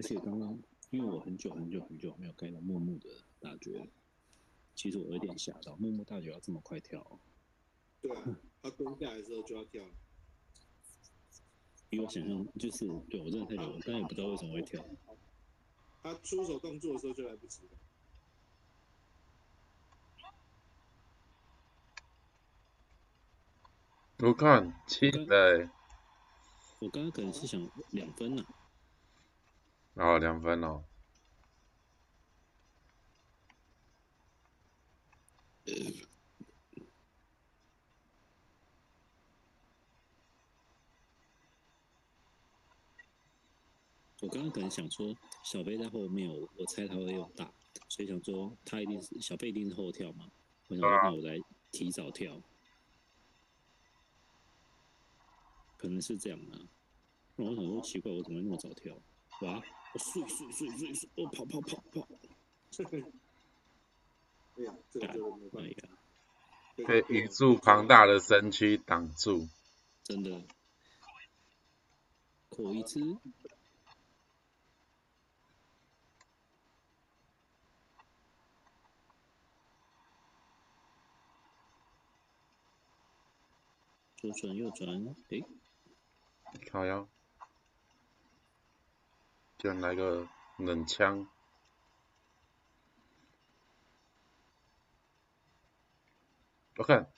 而且刚刚因为我很久很久很久没有盖到木木的大绝，其实我有点吓到，木木大绝要这么快跳，对啊，他蹲下来的时候就要跳了。比我想象就是对我真的太久了，但也不知道为什么会跳。他出手动作的时候就来不及了。我看七嘞，我刚刚可能是想两分呢、哦，两分哦。我刚刚可能想说小贝在后面，我我猜他会用大，所以想说他一定是小贝一定是后跳嘛，我想说啊那我来提早跳，可能是这样啊。那我想说奇怪，我怎么会那么早跳？哇！我睡睡睡睡睡，我跑跑跑跑！哎呀，这个没办哎法。呀，被宇宙庞大的身躯挡住。真的，口一只，左转右转，诶，靠腰，居然来个冷枪，我看。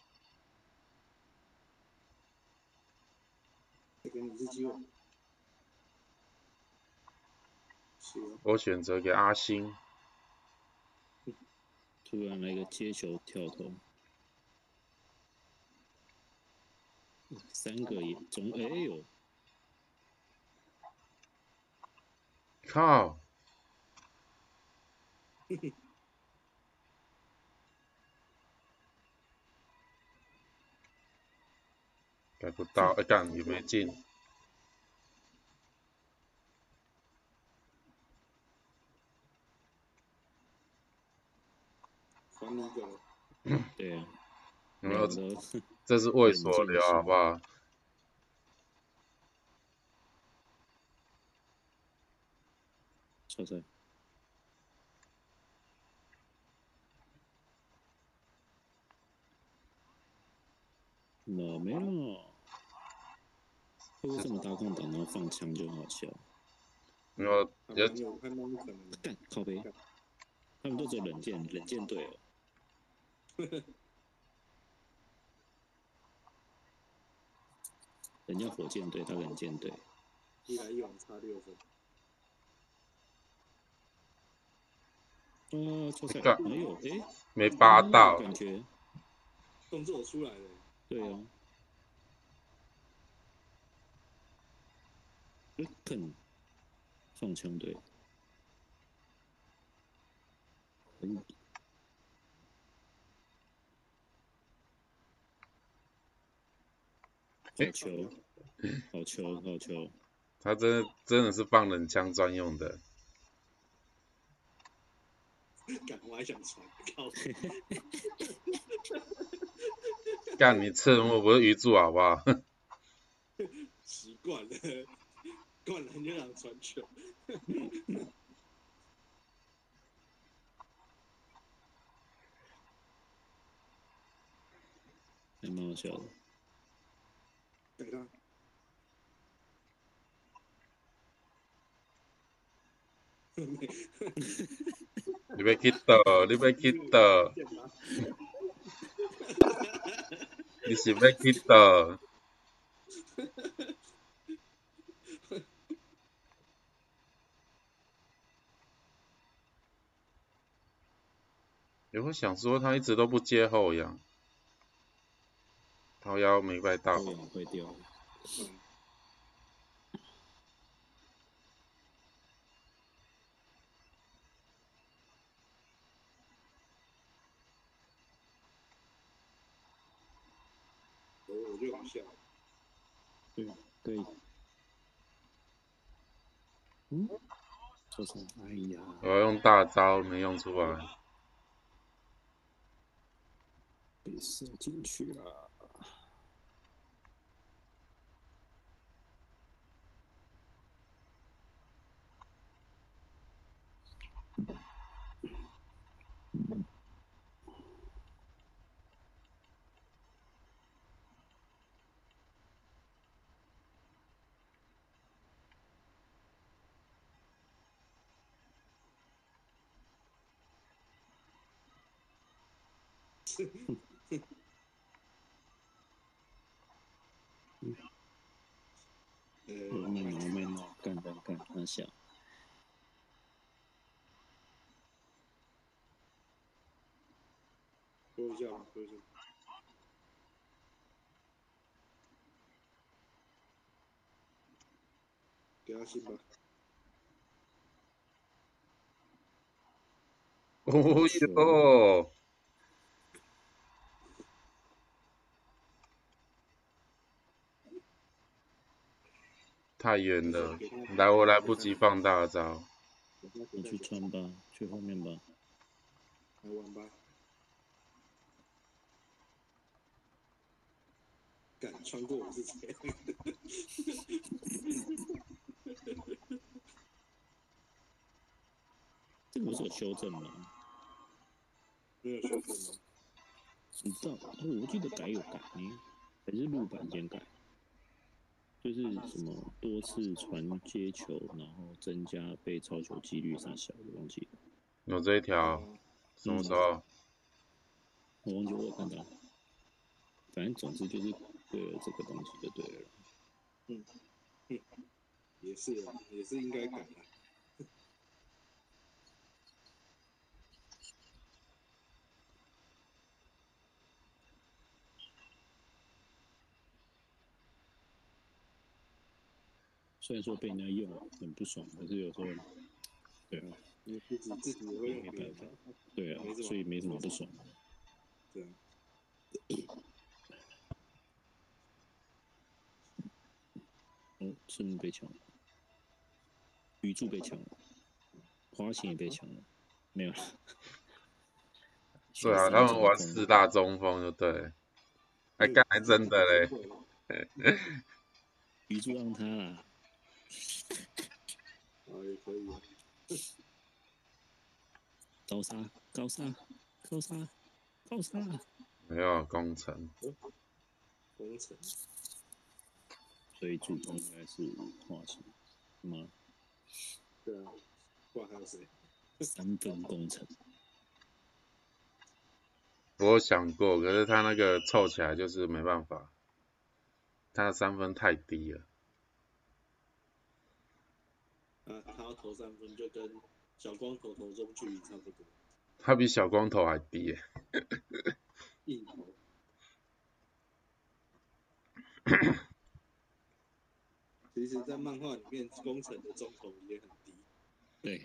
我选择给阿星，突然来个接球跳投，三个也中，哎呦，靠，改不到，哎干也没进，还你一个了。对没有这是为所留，好不好？超帅。哪没了？会不会这么大空档，然后放枪就好笑？没有，有还蛮有，还蛮有可能的。干靠背，他们都只有冷箭冷箭队哦。人家火箭队，他冷箭队。一来一往差六分。哦，超帅！干哎没扒到，感觉动作出来了，对啊。哎，更放枪队，很好球，好球，好球！他真的真的是放冷枪专用的，干我还想传，靠！干你赤木不是鱼柱好不好？习惯了，灌篮就想传球。还蛮好笑的。你被 hit 到，你被 hit 到？你是被 hit 到。有会想说他一直都不接后仰，掏腰没拜到后，仰会掉，嗯，对。嗯，错错，哎呀，我要用大招没用出来，被射进去了。呃，我没闹没闹，干干干，很小。说一下吧，说一下。给他信吧。哦哟，太远了，来我来不及放大招。你去穿吧，去后面吧。来玩吧。敢穿过我是谁？这个不是有修正吗？没有修正吗？你知道？哦我记得改有改呢，还是录版先改？就是什么多次传接球，然后增加被超球几率啥小的，忘记了，有这一条，啊什么时候？我忘记我有看到。反正总之就是对了这个东西就对了。嗯也是啊，也是应该改的。虽然说被人家用很不爽，可是有时候，对啊，你自己自己也会用没办法，对啊所以没什么不爽的。对啊。哦，赤木被抢了，宇柱被抢了，花形也被抢了，没有了。对啊，他们玩四大中锋就对了。哎，干还真的嘞，宇柱让他啦，啊，也可以啊。高沙，高沙，高沙，高沙，没有工程，工程所以主攻应该是花形吗？对啊，不然还有谁？三分工程，我想过，可是他那个凑起来就是没办法，他的三分太低了。啊，他要投三分就跟小光头投中距离差不多，他比小光头还低耶。硬投。其实，在漫画里面，工程的中投也很低。对，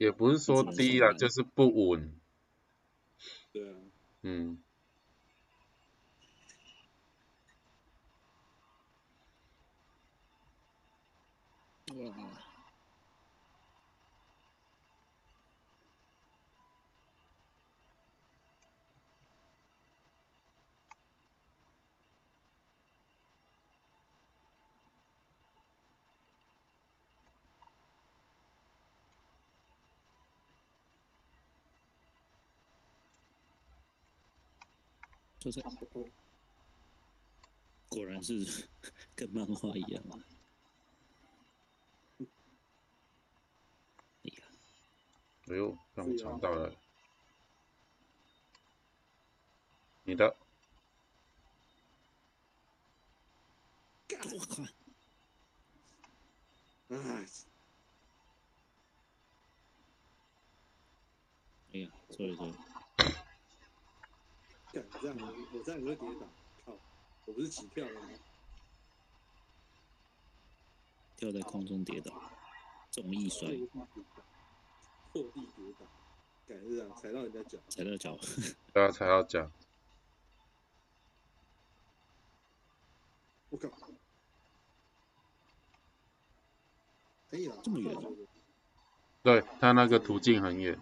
也不是说低啦，就是不稳。对啊，嗯，哇，就是果然是 跟漫画一样啊！哎呀，哎呦，让我抢到了。你的，我靠！哎呀，sorry sorry，干这样我这样你会跌倒。靠，我不是起跳了吗？跳在空中跌倒，重易摔，破地跌倒，感觉这样踩到人家脚。踩到脚，对啊踩到脚。我靠！可以了，这么远对他那个途径很远。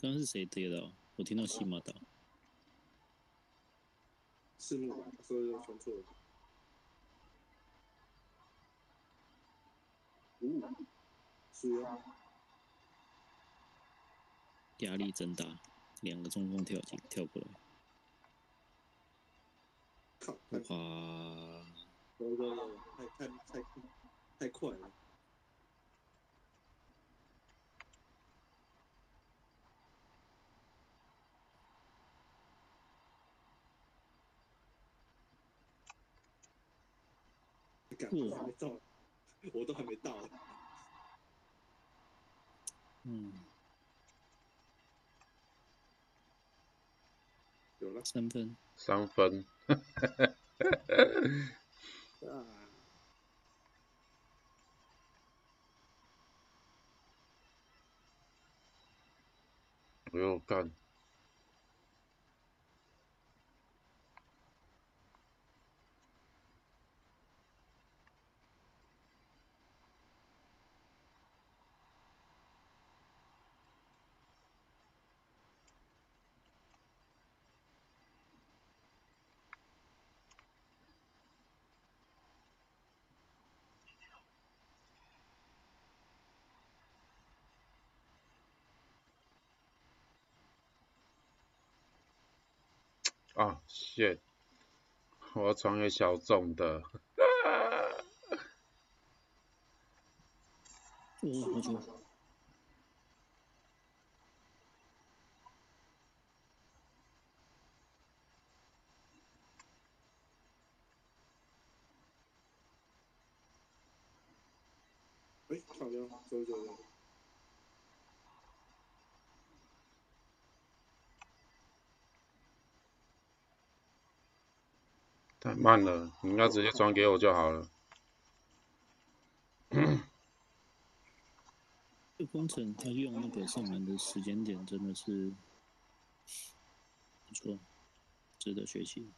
刚刚是谁跌倒？我听到西马岛，是木吧，所以就算错了。五，输了。压力真大，两个中锋跳进跳过来，靠，哇！太太太太快了。我还没到，我都还没到。嗯，有了。三分，三分，啊！不用干，啊，shit，我要传给小众的，哇，好球！哎，漂亮，走走走。慢了，你应该直接转给我就好了。这工程他用那个上门的时间点真的是不错，值得学习。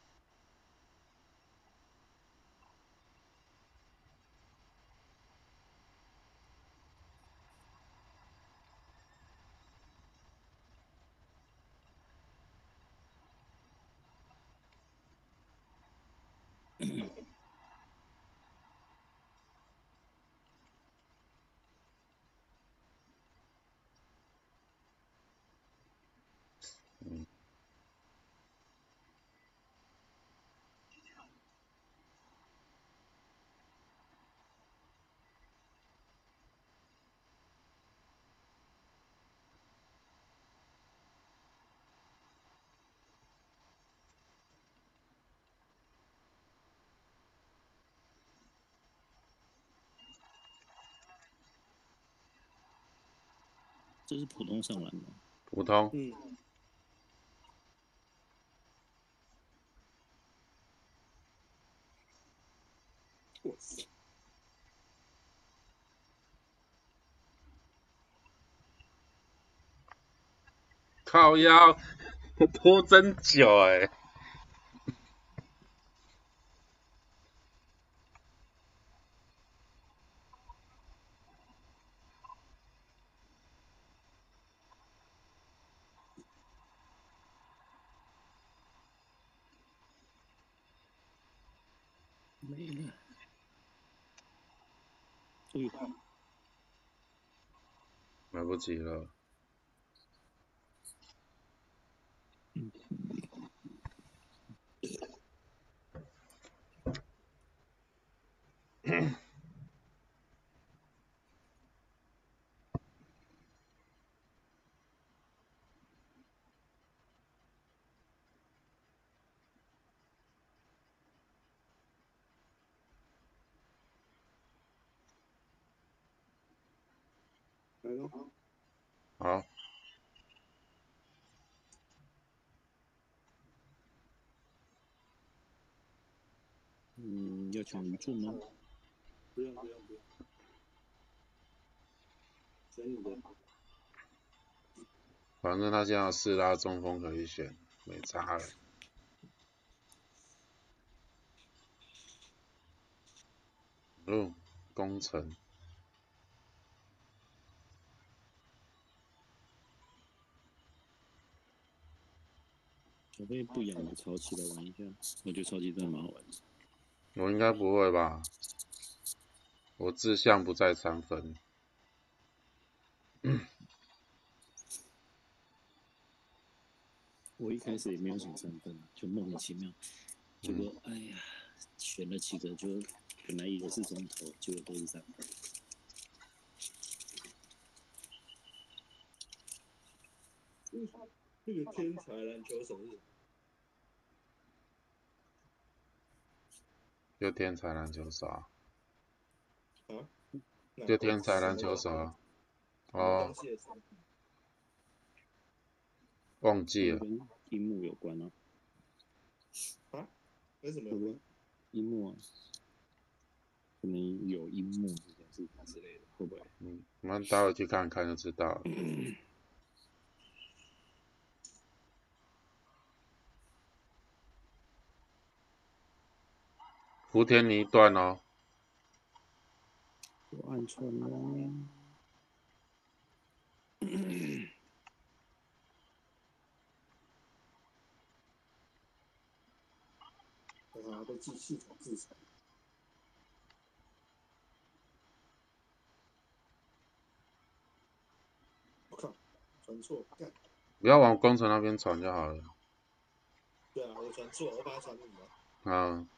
这是普通上篮吗？普通，嗯。靠腰，拖真久哎、没了。哎呦，来不及了。来喽，好，嗯，要抢鱼柱吗？不用不用不用，选你的。反正他现在有四拉中锋可以选，没差了。哦，工程，小飞不养的超级来玩一下，我觉得超级真的蛮好玩的。我应该不会吧？我志向不在三分。我一开始也没有想三分，就莫名其妙，结果哎呀，选了几个就本来以为是中投，结果都是三分。这个天才篮球手是就天才篮球手啊，啊？就天才篮球手啊。哦，忘记了。跟樱木有关啊，为什么会不会？樱木啊，可能有樱木这件事情之类的，会不会？嗯，我们待会去看看就知道了。福田你一段哦，我按错了。啊，被记系统制裁。我靠，传错，干，不要往工程那边传就好了。对啊，我传错，我把它传给你了。嗯，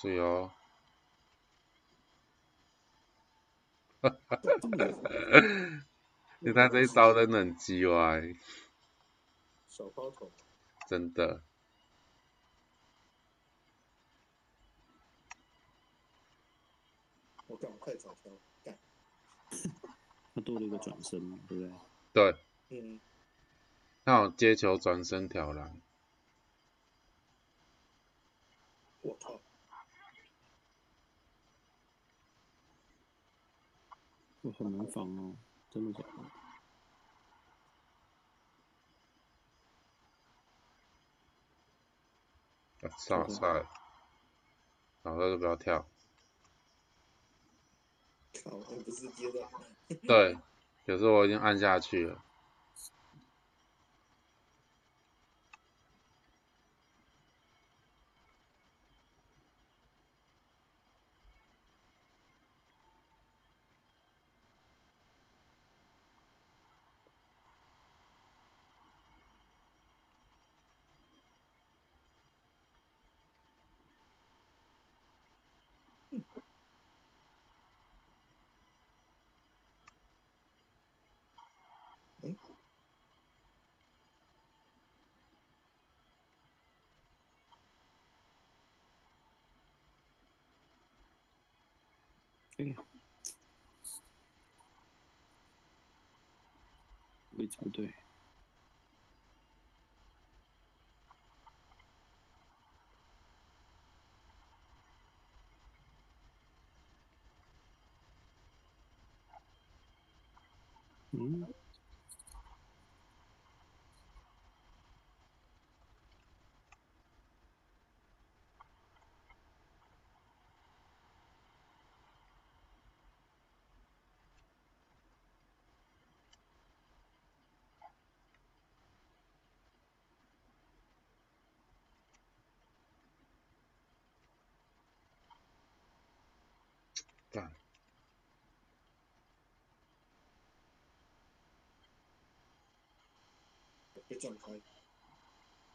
是哦。你看这一招真的很鸡歪，小包头，真的。我干，我太早挑，干，他多了一个转身嘛，对不对？对，嗯，那种接球转身挑篮，我靠，我很难防哦，真的假的？啊算了算了，老了就不要跳。靠，我不是接的，对，可是我已经按下去了。哎呀，位置不对。嗯，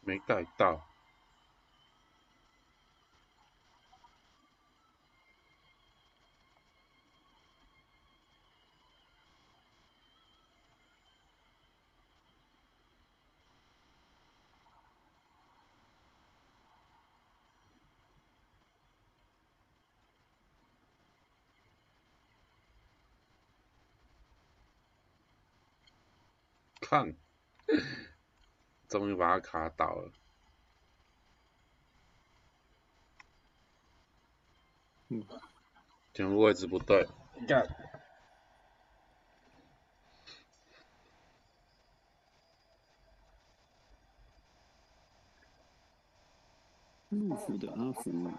没带到。看，终于把卡倒了。嗯，节的位置不对。干。陆虎的阿福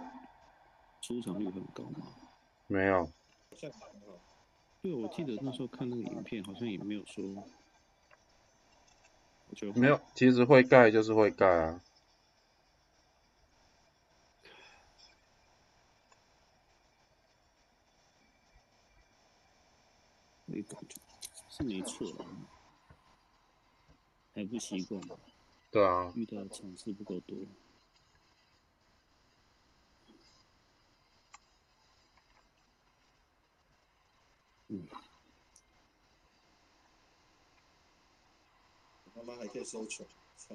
出场率很高吗？没有。对，我记得那时候看那个影片，好像也没有说我觉得没有，其实会盖就是会盖啊。没感觉，是没错啦，还不习惯，对啊，遇到的场次不够多。他妈还可以收球，操！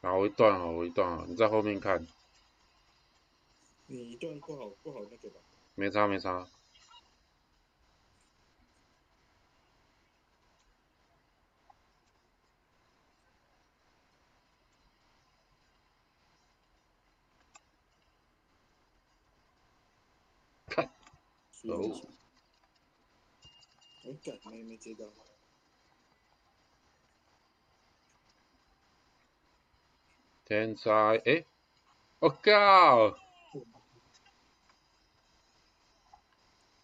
然后一段哦，我一段哦，你在后面看，你一段不好不好那个吧？没差没差。输了哦我干没接到，天才，诶，我靠！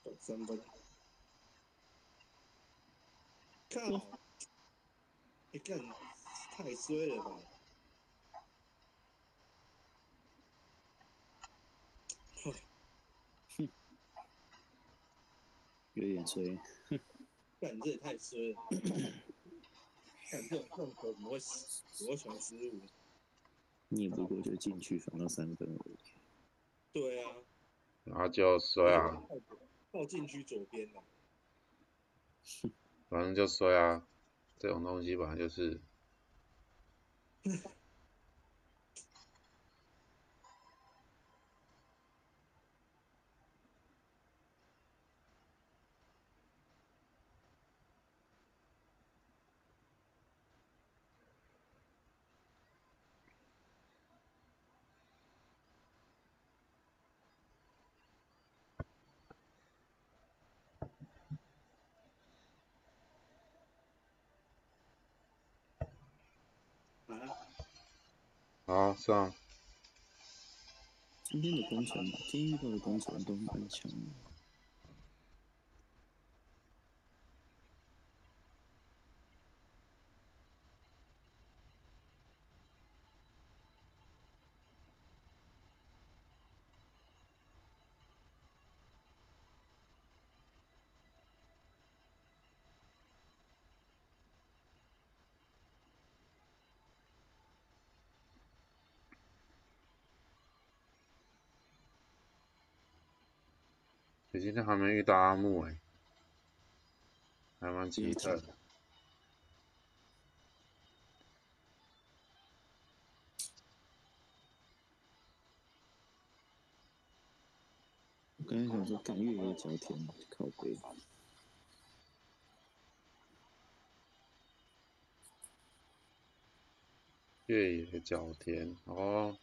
打三分。靠！你干太衰了吧！有点衰。干这也太衰了！干这种控球怎么会死？怎么会传失误？你也不过就进去防到三分而已。对啊，然后就衰啊，靠靠禁区左边了。反正就衰啊，这种东西本来就是。啊，好，上，今天的工程，今天遇到的工程都蛮强的。你今天还没遇到阿木诶、还蛮奇特的。我刚才想说，干越野角田靠背，越野角田哦，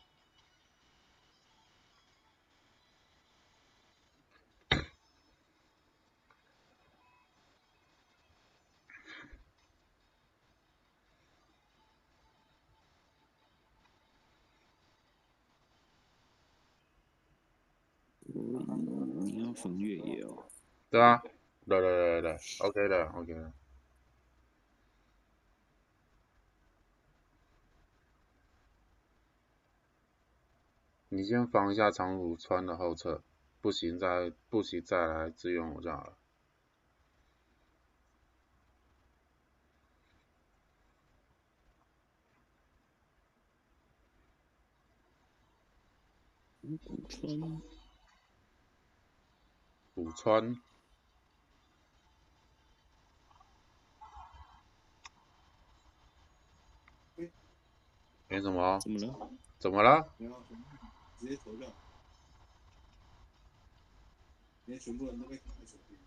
嗯你要防越野哦。对啊，对对对对，OK 的 OK 的。你先防一下长谷川的后撤，不行再不行再来支援我就好了。长谷川，古川，没什么，怎么了？怎么了？直接投票，连全部人都被卡在手边。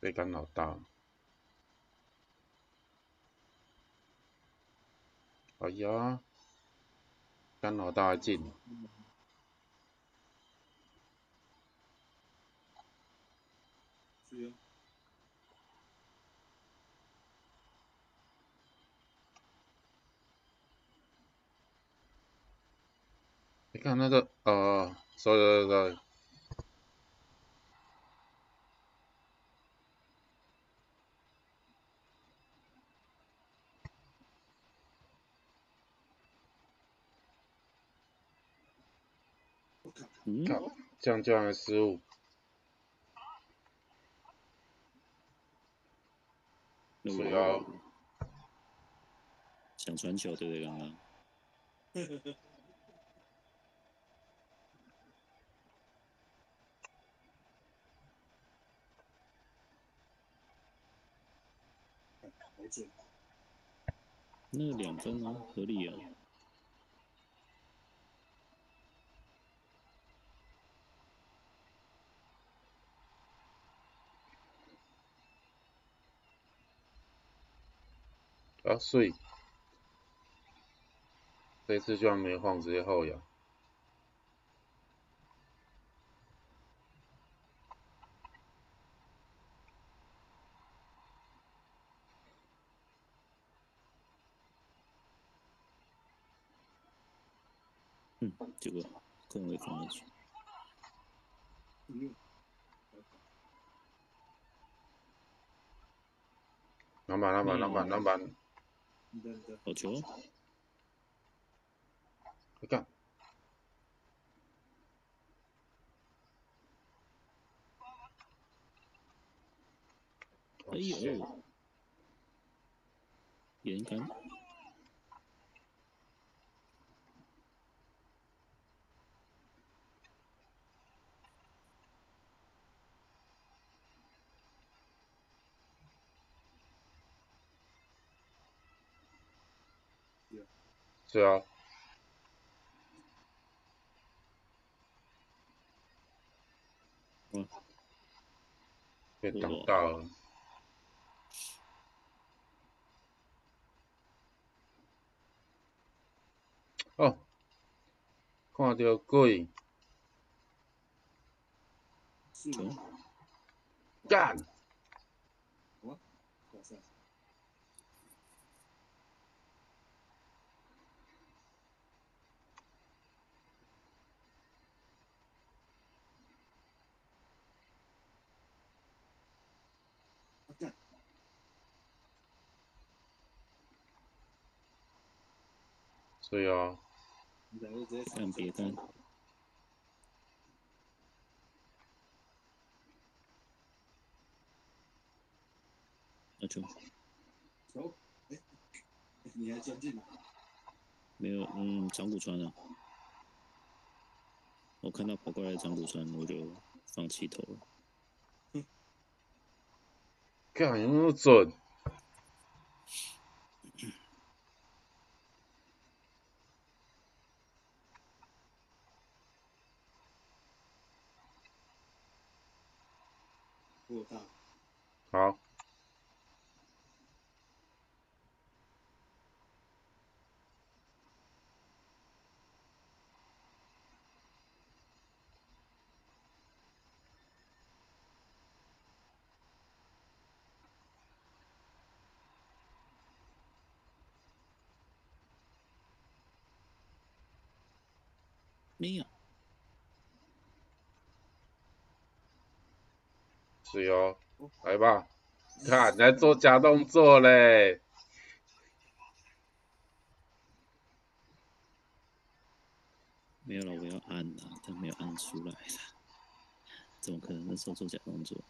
被干扰到。哎呀，干老大进。你看那个，呃，所有的。嗯，靠，这样居然还失误，那是啊我想传球对不对？刚刚那两分啊，合理啊。啊，所以这次居然没晃，直接后仰，嗯，结果更为放进去，嗯，篮板篮板篮板篮板，好球，你看，哎呦，严杆，是啊，嗯，被挡到了，哦，看到鬼，是球，干，哇所以啊，你两个直接看别单，那就。走，哎，你还先进了，没有，嗯，长谷川啊，我看到跑过来的长谷川，我就放弃投了。干有那么准？过大，好，没有，是哦，来吧，看，来做假动作嘞，没有了，我要按了，但没有按出来了，怎么可能那时候做假动作？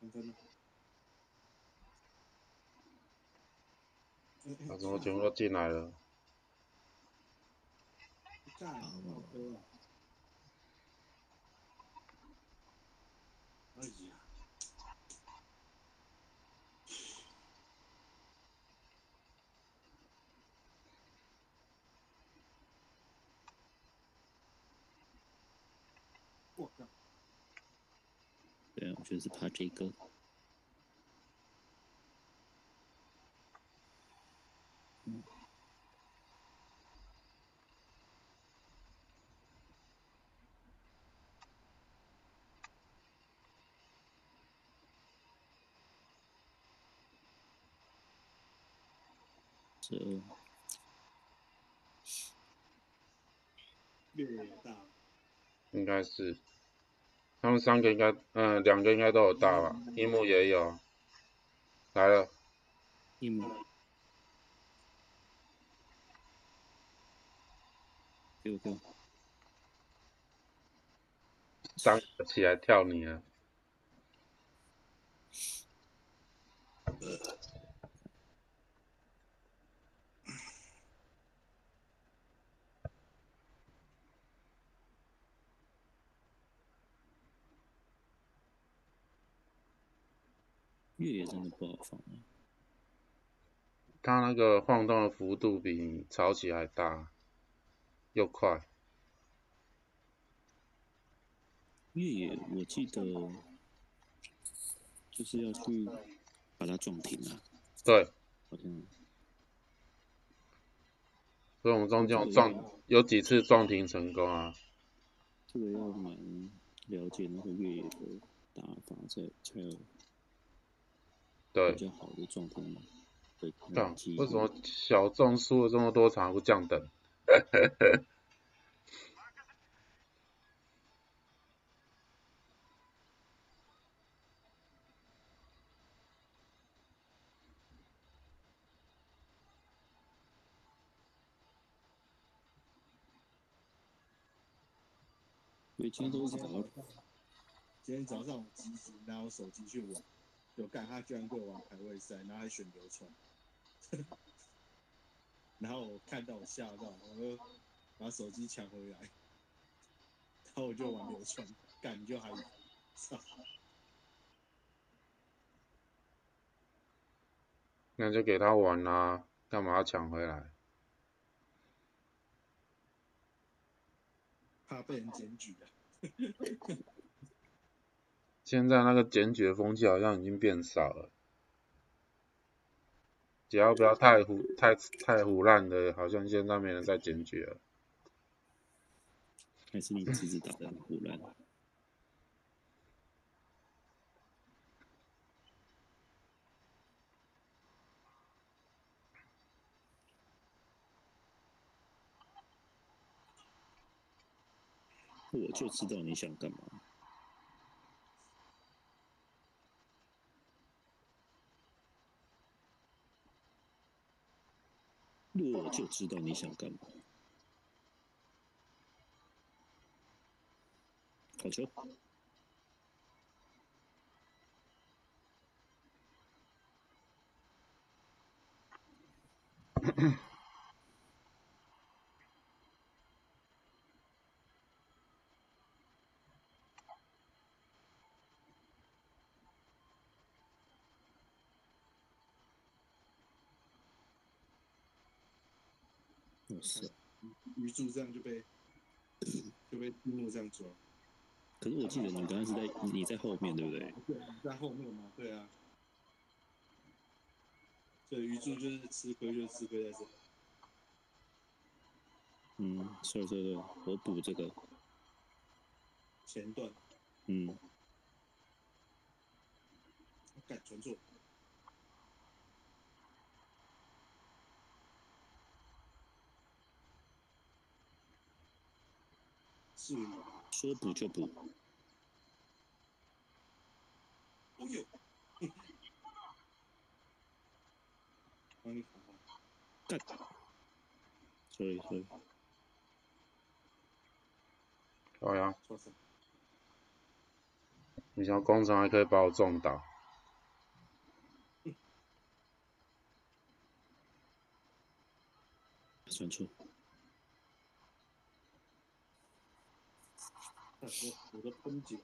三分了，哎哎他怎么全部都进来了？干，好喝啊！哎呀，我靠，对啊，我觉得是怕这个。十二，越野大，应该是，他们三个应该，嗯，两个应该都有大吧，一木也有，来了，一木，给我给我，三个起来跳你了，越野真的不好放啊。它那个晃动的幅度比潮起还大，又快，越野我记得就是要去把它撞停啊，对，好像所以我们中间有撞，有几次撞停成功啊，这个要蛮了解那个越野的打法，才才有对比，较好的撞停的干机为什么小众输了这么多场不降等？今天都是打到今天早上我及时拿我手机去玩，有干他居然给我玩排位赛，然后还选流川，然后我看到我吓到，我就把手机抢回来，然后我就玩流川，干你就还操，那就给他玩啦、干嘛要抢回来？怕被人检举啊。现在那个检举的风气好像已经变少了，只要不要太胡太太胡乱的，好像现在没人在检举了。还是你自己打的很胡乱。我就知道你想干嘛。我就知道你想干嘛。好球！哇塞！鱼柱这样就被就被樱木这样抓，可是我记得你刚刚是在你在后面，对不对？对，你在后面嘛，对啊。对鱼柱就是吃亏，就是吃亏在这。嗯，是是是，我补这个。前段嗯，敢传错，是，说补就补。哦呦，帮 你好好，干。所以所以好呀，错手，你想工厂还可以把我撞倒，算错。我我的喷脚，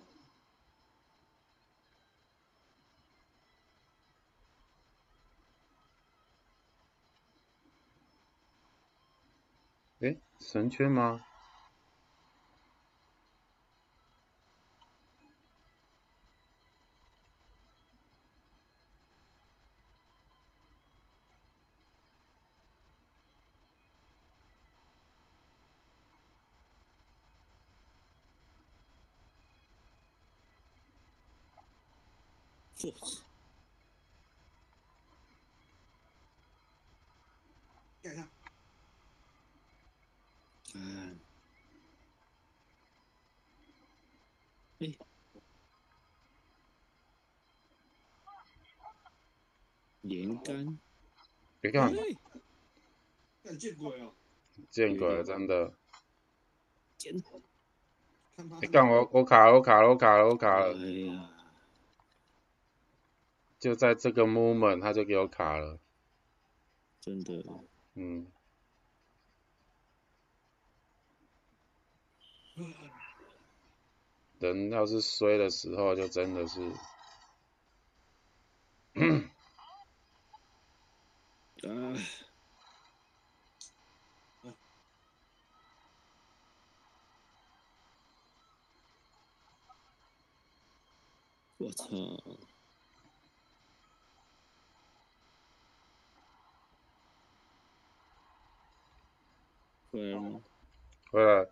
诶，神圈吗？嚯！看，哎，连杆，别看，见鬼哦！见鬼了，真的！捡，看他你干我，我卡了，我卡了，我卡了，我卡了！哎呀，就在这个 moment，他就给我卡了。真的，嗯，人要是衰的时候，就真的是，啊，我操！回来了吗？回来，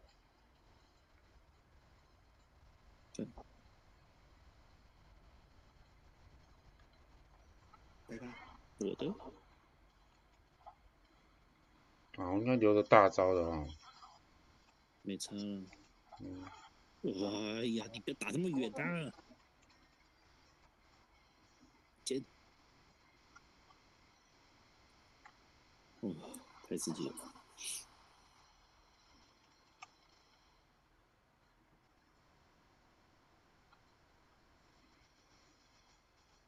给他我的，啊，我应该留着大招的哦。没差了。嗯，哎呀，你不要打这么远啊！接。嗯，太刺激了。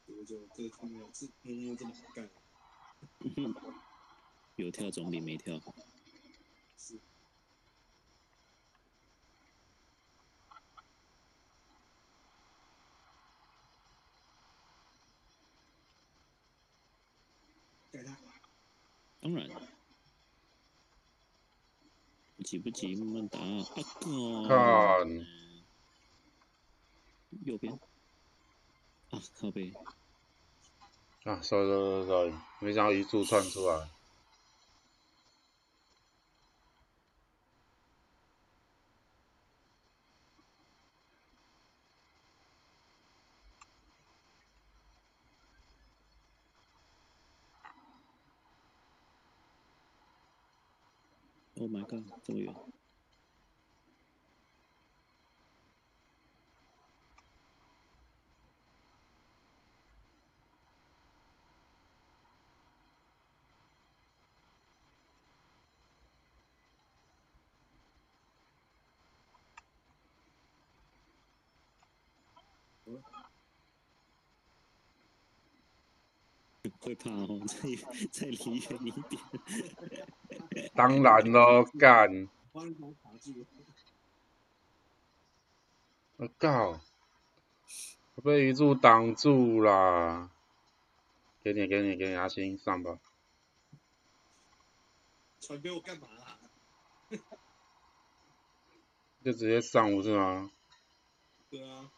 这个就这个他没有这摸摸这么好干，有跳总比没跳好。是给他当然，不急不急，慢慢打。啊靠！看，右边。啊，靠背。啊，sorry sorry sorry，没想到一柱窜出来。Oh my god，这么远。会怕哦，再再离远一点。当然咯，干，我靠，我被一柱挡住啦！给你给你给你，阿星上吧。传给我干嘛啦？就直接上不是吗？对啊，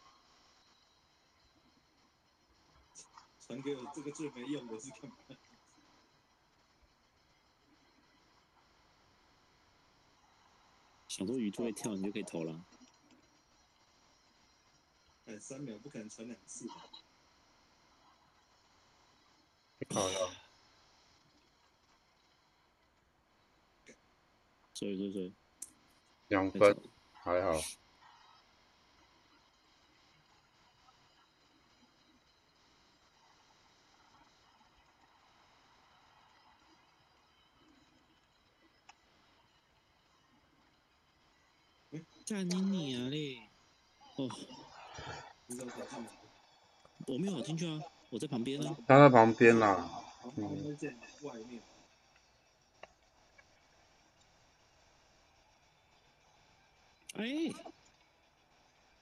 传给我这个最没用的是干嘛？想说鱼就会跳，你就可以投了。哎，三秒不可能传两次吧？靠呀！所以所以所以，两分还好。干你娘嘞！哦，你知道跑进来？我没有跑进去啊，我在旁边呢。他在旁边啦。然后他在外面，哎，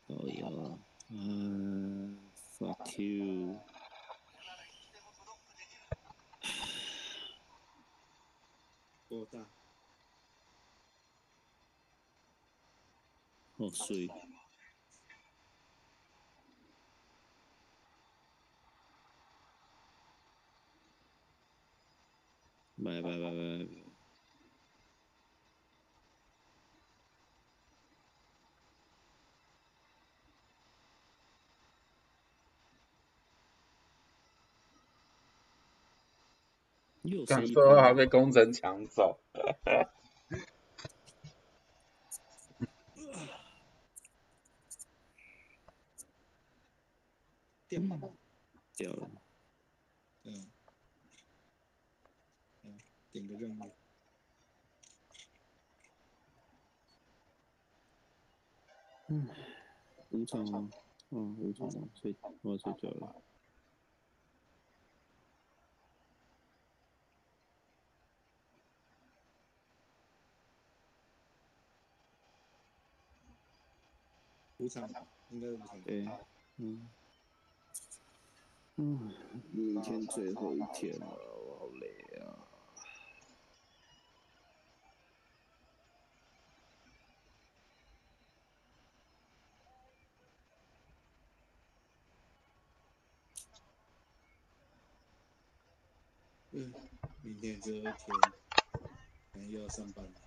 哦哟，嗯，fuck you，多大？哦水，拜拜拜拜。又是干一最后还，被工程抢走。片吧，掉了。嗯，嗯，点个任务，嗯，五场哦，嗯，五场哦，睡，我要睡觉了。五场，应该是五场。对，嗯，嗯，明天最后一天了，我好累啊。嗯，明天最后一天，可能又要上班了